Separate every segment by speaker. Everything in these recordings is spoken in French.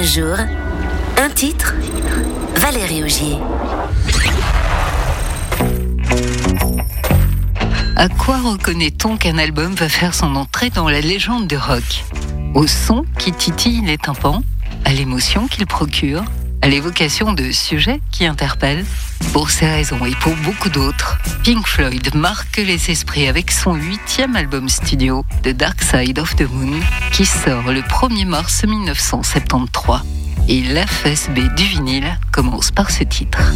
Speaker 1: Un jour, un titre, Valérie Augier.
Speaker 2: À quoi reconnaît-on qu'un album va faire son entrée dans la légende du rock? Au son qui titille les tympans, à l'émotion qu'il procure, à l'évocation de sujets qui interpellent Pour ces raisons et pour beaucoup d'autres, Pink Floyd marque les esprits avec son huitième album studio, The Dark Side of the Moon, qui sort le 1er mars 1973. Et l'FSB du vinyle commence par ce titre.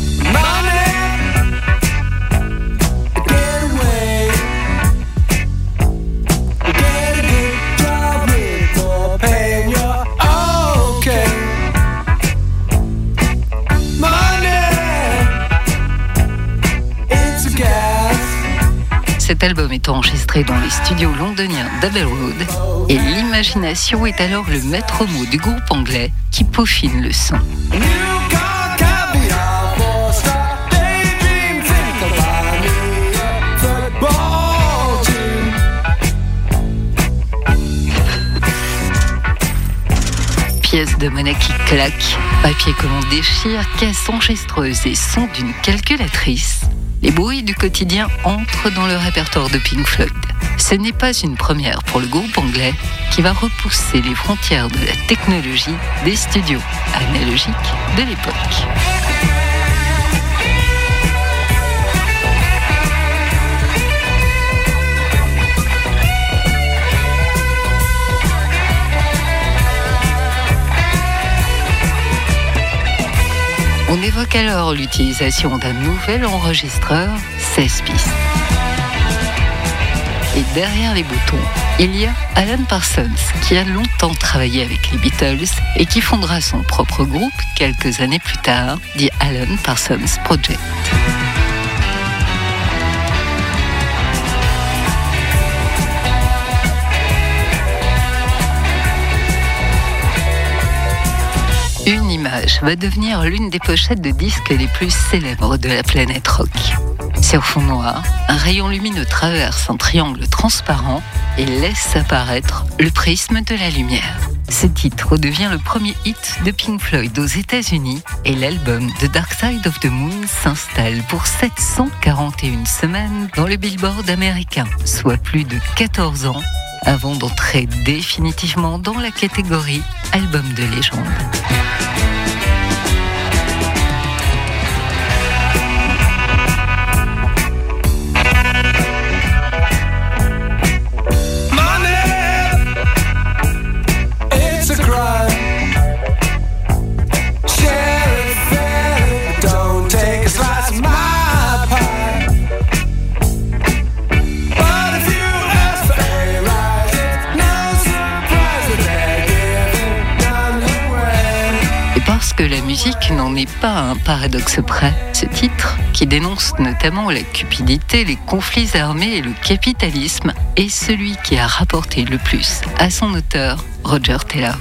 Speaker 2: Cet album est enregistré dans les studios londoniens d'Abbey et l'imagination est alors le maître mot du groupe anglais qui peaufine le son. Pièce de monnaie qui claque, papier que l'on déchire, caisse enregistreuse et son d'une calculatrice les bruits du quotidien entrent dans le répertoire de Pink Floyd. Ce n'est pas une première pour le groupe anglais qui va repousser les frontières de la technologie des studios analogiques de l'époque. Alors l'utilisation d'un nouvel enregistreur 16 pistes. Et derrière les boutons, il y a Alan Parsons qui a longtemps travaillé avec les Beatles et qui fondera son propre groupe quelques années plus tard, dit Alan Parsons Project. Une image va devenir l'une des pochettes de disques les plus célèbres de la planète rock. Sur fond noir, un rayon lumineux traverse un triangle transparent et laisse apparaître le prisme de la lumière. Ce titre devient le premier hit de Pink Floyd aux États-Unis et l'album The Dark Side of the Moon s'installe pour 741 semaines dans le Billboard américain, soit plus de 14 ans avant d'entrer définitivement dans la catégorie album de légende. Que la musique n'en est pas un paradoxe près. Ce titre, qui dénonce notamment la cupidité, les conflits armés et le capitalisme, est celui qui a rapporté le plus à son auteur, Roger Taylor.